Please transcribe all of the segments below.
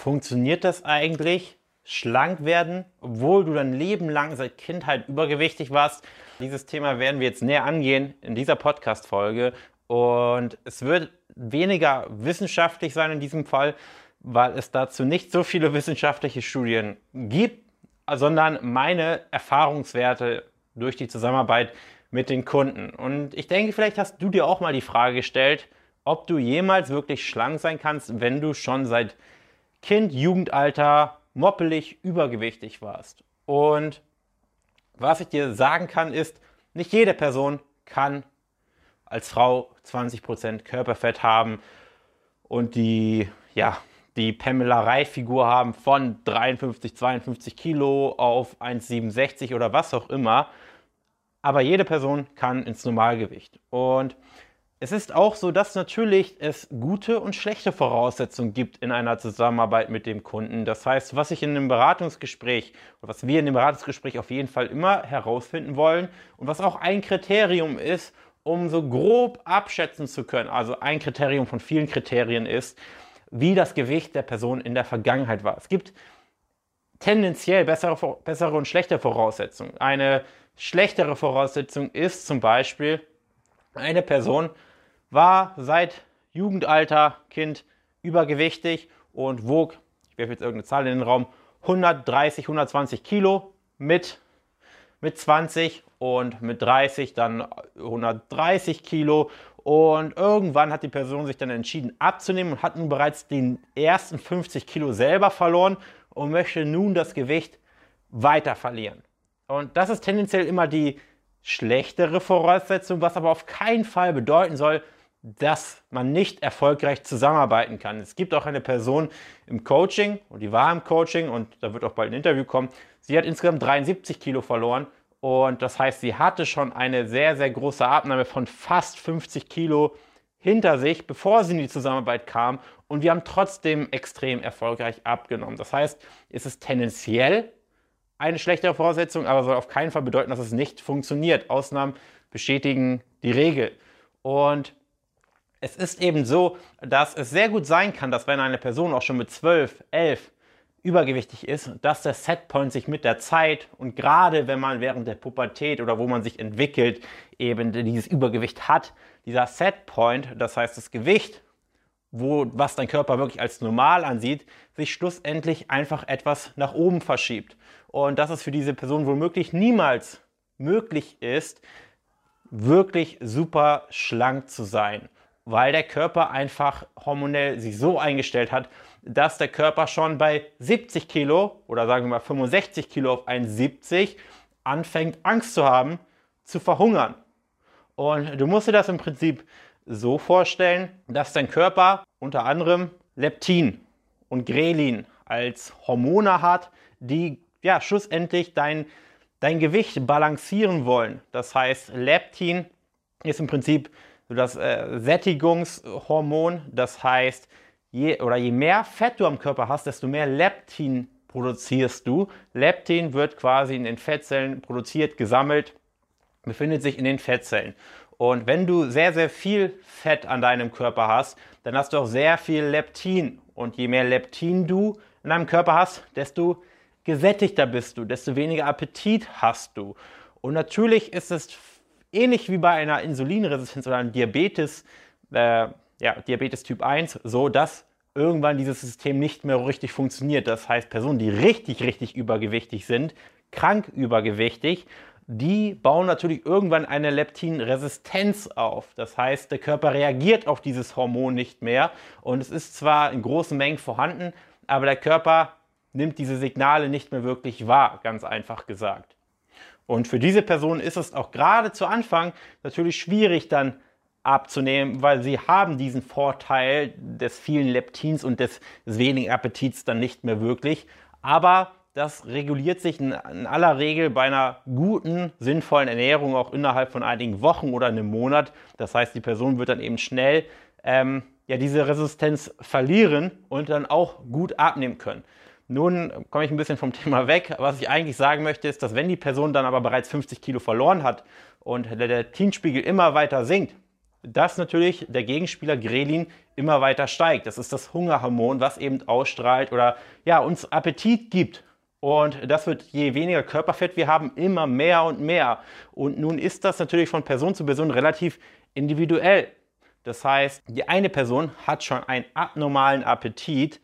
funktioniert das eigentlich? Schlank werden, obwohl du dein Leben lang seit Kindheit übergewichtig warst. Dieses Thema werden wir jetzt näher angehen in dieser Podcast-Folge. Und es wird weniger wissenschaftlich sein in diesem Fall, weil es dazu nicht so viele wissenschaftliche Studien gibt, sondern meine Erfahrungswerte durch die Zusammenarbeit mit den Kunden. Und ich denke, vielleicht hast du dir auch mal die Frage gestellt, ob du jemals wirklich schlank sein kannst, wenn du schon seit Kind, Jugendalter moppelig, übergewichtig warst. Und was ich dir sagen kann, ist, nicht jede Person kann als Frau 20% Körperfett haben und die, ja, die Pamela Reif-Figur haben von 53, 52 Kilo auf 1,67 oder was auch immer. Aber jede Person kann ins Normalgewicht. Und es ist auch so, dass natürlich es gute und schlechte Voraussetzungen gibt in einer Zusammenarbeit mit dem Kunden. Das heißt, was ich in einem Beratungsgespräch oder was wir in dem Beratungsgespräch auf jeden Fall immer herausfinden wollen und was auch ein Kriterium ist, um so grob abschätzen zu können, also ein Kriterium von vielen Kriterien ist, wie das Gewicht der Person in der Vergangenheit war. Es gibt tendenziell bessere, bessere und schlechte Voraussetzungen. Eine schlechtere Voraussetzung ist zum Beispiel, eine Person war seit Jugendalter, Kind, übergewichtig und wog, ich werfe jetzt irgendeine Zahl in den Raum, 130, 120 Kilo mit, mit 20 und mit 30 dann 130 Kilo. Und irgendwann hat die Person sich dann entschieden abzunehmen und hat nun bereits den ersten 50 Kilo selber verloren und möchte nun das Gewicht weiter verlieren. Und das ist tendenziell immer die schlechtere Voraussetzung, was aber auf keinen Fall bedeuten soll, dass man nicht erfolgreich zusammenarbeiten kann. Es gibt auch eine Person im Coaching und die war im Coaching und da wird auch bald ein Interview kommen. Sie hat insgesamt 73 Kilo verloren und das heißt, sie hatte schon eine sehr, sehr große Abnahme von fast 50 Kilo hinter sich, bevor sie in die Zusammenarbeit kam und wir haben trotzdem extrem erfolgreich abgenommen. Das heißt, es ist tendenziell eine schlechtere Voraussetzung, aber soll auf keinen Fall bedeuten, dass es nicht funktioniert. Ausnahmen bestätigen die Regel. Und es ist eben so, dass es sehr gut sein kann, dass wenn eine Person auch schon mit 12, 11 übergewichtig ist, dass der Setpoint sich mit der Zeit und gerade wenn man während der Pubertät oder wo man sich entwickelt, eben dieses Übergewicht hat, dieser Setpoint, das heißt das Gewicht, wo, was dein Körper wirklich als normal ansieht, sich schlussendlich einfach etwas nach oben verschiebt. Und dass es für diese Person womöglich niemals möglich ist, wirklich super schlank zu sein weil der Körper einfach hormonell sich so eingestellt hat, dass der Körper schon bei 70 Kilo oder sagen wir mal 65 Kilo auf 1,70 anfängt Angst zu haben, zu verhungern. Und du musst dir das im Prinzip so vorstellen, dass dein Körper unter anderem Leptin und Grelin als Hormone hat, die ja schlussendlich dein, dein Gewicht balancieren wollen. Das heißt, Leptin ist im Prinzip das äh, Sättigungshormon. Das heißt, je, oder je mehr Fett du am Körper hast, desto mehr Leptin produzierst du. Leptin wird quasi in den Fettzellen produziert, gesammelt, befindet sich in den Fettzellen. Und wenn du sehr, sehr viel Fett an deinem Körper hast, dann hast du auch sehr viel Leptin. Und je mehr Leptin du in deinem Körper hast, desto gesättigter bist du, desto weniger Appetit hast du. Und natürlich ist es ähnlich wie bei einer Insulinresistenz oder einem Diabetes, äh, ja, Diabetes Typ 1, so dass irgendwann dieses System nicht mehr richtig funktioniert. Das heißt, Personen, die richtig, richtig übergewichtig sind, krank übergewichtig, die bauen natürlich irgendwann eine Leptinresistenz auf. Das heißt, der Körper reagiert auf dieses Hormon nicht mehr und es ist zwar in großen Mengen vorhanden, aber der Körper nimmt diese Signale nicht mehr wirklich wahr, ganz einfach gesagt. Und für diese Person ist es auch gerade zu Anfang natürlich schwierig dann abzunehmen, weil sie haben diesen Vorteil des vielen Leptins und des, des wenigen Appetits dann nicht mehr wirklich. Aber das reguliert sich in, in, aller Regel bei einer guten, sinnvollen Ernährung auch innerhalb von einigen Wochen oder einem Monat. Das heißt, die Person wird dann eben schnell ähm, ja, diese Resistenz verlieren und dann auch gut abnehmen können. Nun komme ich ein bisschen vom Thema weg. Was ich eigentlich sagen möchte, ist, dass wenn die Person dann aber bereits 50 Kilo verloren hat und der Teenspiegel immer weiter sinkt, dass natürlich der Gegenspieler Grelin immer weiter steigt. Das ist das Hungerhormon, was eben ausstrahlt oder ja, uns Appetit gibt. Und das wird, je weniger Körperfett wir haben, immer mehr und mehr. Und nun ist das natürlich von Person zu Person relativ individuell. Das heißt, die eine Person hat schon einen abnormalen Appetit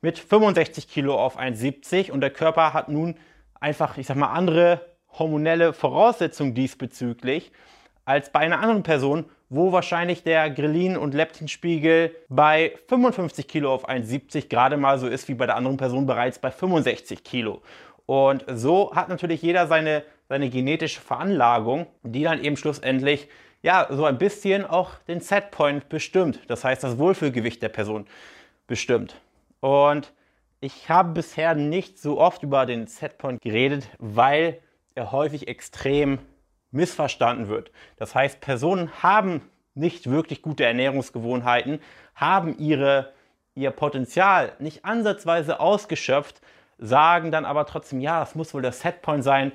mit 65 Kilo auf 1,70 und der Körper hat nun einfach, ich sag mal, andere hormonelle Voraussetzungen diesbezüglich als bei einer anderen Person, wo wahrscheinlich der Grelin- und Leptinspiegel bei 55 Kilo auf 1,70 gerade mal so ist wie bei der anderen Person bereits bei 65 Kilo. Und so hat natürlich jeder seine, seine genetische Veranlagung, die dann eben schlussendlich ja so ein bisschen auch den Setpoint bestimmt. Das heißt, das Wohlfühlgewicht der Person bestimmt. Und ich habe bisher nicht so oft über den Setpoint geredet, weil er häufig extrem missverstanden wird. Das heißt, Personen haben nicht wirklich gute Ernährungsgewohnheiten, haben ihre, ihr Potenzial nicht ansatzweise ausgeschöpft, sagen dann aber trotzdem, ja, das muss wohl der Setpoint sein,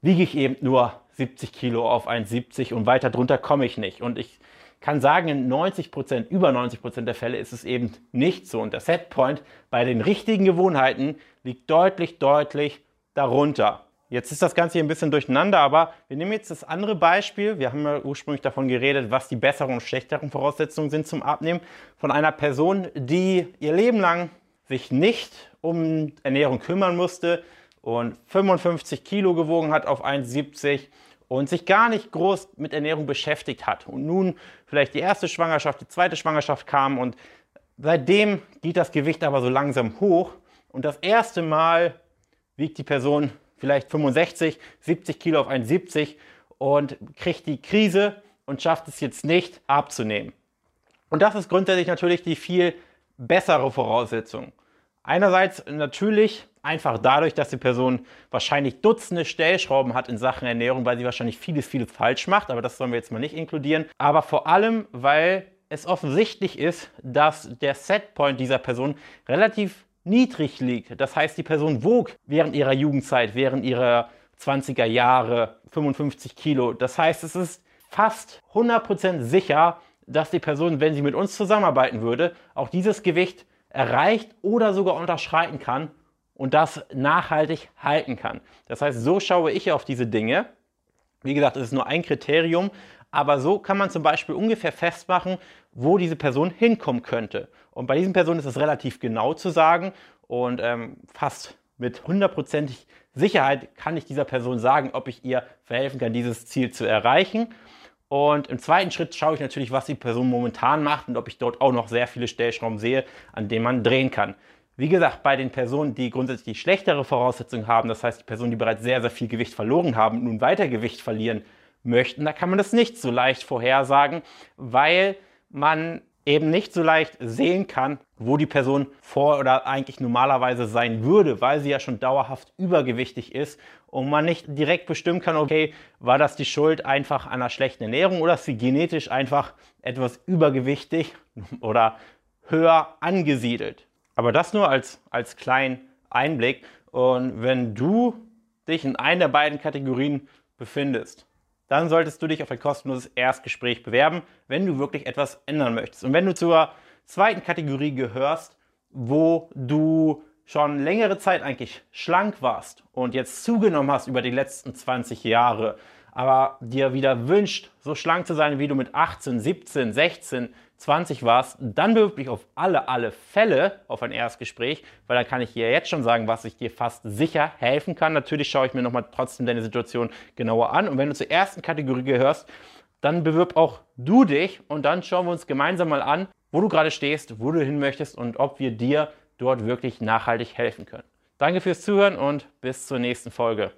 wiege ich eben nur 70 Kilo auf 1,70 und weiter drunter komme ich nicht. Und ich kann sagen, in 90 Prozent, über 90 Prozent der Fälle ist es eben nicht so. Und der Setpoint bei den richtigen Gewohnheiten liegt deutlich, deutlich darunter. Jetzt ist das Ganze hier ein bisschen durcheinander, aber wir nehmen jetzt das andere Beispiel. Wir haben ja ursprünglich davon geredet, was die besseren und schlechteren Voraussetzungen sind zum Abnehmen von einer Person, die ihr Leben lang sich nicht um Ernährung kümmern musste und 55 Kilo gewogen hat auf 1,70 und sich gar nicht groß mit Ernährung beschäftigt hat. Und nun vielleicht die erste Schwangerschaft, die zweite Schwangerschaft kam und seitdem geht das Gewicht aber so langsam hoch und das erste Mal wiegt die Person vielleicht 65, 70 Kilo auf 1,70 und kriegt die Krise und schafft es jetzt nicht abzunehmen. Und das ist grundsätzlich natürlich die viel bessere Voraussetzung. Einerseits natürlich einfach dadurch, dass die Person wahrscheinlich Dutzende Stellschrauben hat in Sachen Ernährung, weil sie wahrscheinlich vieles, vieles falsch macht, aber das sollen wir jetzt mal nicht inkludieren. Aber vor allem, weil es offensichtlich ist, dass der Setpoint dieser Person relativ niedrig liegt. Das heißt, die Person wog während ihrer Jugendzeit, während ihrer 20er Jahre 55 Kilo. Das heißt, es ist fast 100% sicher, dass die Person, wenn sie mit uns zusammenarbeiten würde, auch dieses Gewicht erreicht oder sogar unterschreiten kann und das nachhaltig halten kann. Das heißt, so schaue ich auf diese Dinge. Wie gesagt, es ist nur ein Kriterium, aber so kann man zum Beispiel ungefähr festmachen, wo diese Person hinkommen könnte. Und bei diesen Personen ist es relativ genau zu sagen und ähm, fast mit hundertprozentig Sicherheit kann ich dieser Person sagen, ob ich ihr verhelfen kann, dieses Ziel zu erreichen. Und im zweiten Schritt schaue ich natürlich, was die Person momentan macht und ob ich dort auch noch sehr viele Stellschrauben sehe, an denen man drehen kann. Wie gesagt, bei den Personen, die grundsätzlich schlechtere Voraussetzungen haben, das heißt die Personen, die bereits sehr, sehr viel Gewicht verloren haben, nun weiter Gewicht verlieren möchten, da kann man das nicht so leicht vorhersagen, weil man eben nicht so leicht sehen kann, wo die Person vor oder eigentlich normalerweise sein würde, weil sie ja schon dauerhaft übergewichtig ist und man nicht direkt bestimmen kann, okay, war das die Schuld einfach einer schlechten Ernährung oder ist sie genetisch einfach etwas übergewichtig oder höher angesiedelt. Aber das nur als, als kleinen Einblick. Und wenn du dich in einer der beiden Kategorien befindest, dann solltest du dich auf ein kostenloses Erstgespräch bewerben, wenn du wirklich etwas ändern möchtest. Und wenn du zur zweiten Kategorie gehörst, wo du schon längere Zeit eigentlich schlank warst und jetzt zugenommen hast über die letzten 20 Jahre, aber dir wieder wünscht, so schlank zu sein, wie du mit 18, 17, 16, 20 warst, dann bewirb dich auf alle, alle Fälle auf ein Erstgespräch, weil dann kann ich dir jetzt schon sagen, was ich dir fast sicher helfen kann. Natürlich schaue ich mir nochmal trotzdem deine Situation genauer an. Und wenn du zur ersten Kategorie gehörst, dann bewirb auch du dich und dann schauen wir uns gemeinsam mal an, wo du gerade stehst, wo du hin möchtest und ob wir dir dort wirklich nachhaltig helfen können. Danke fürs Zuhören und bis zur nächsten Folge.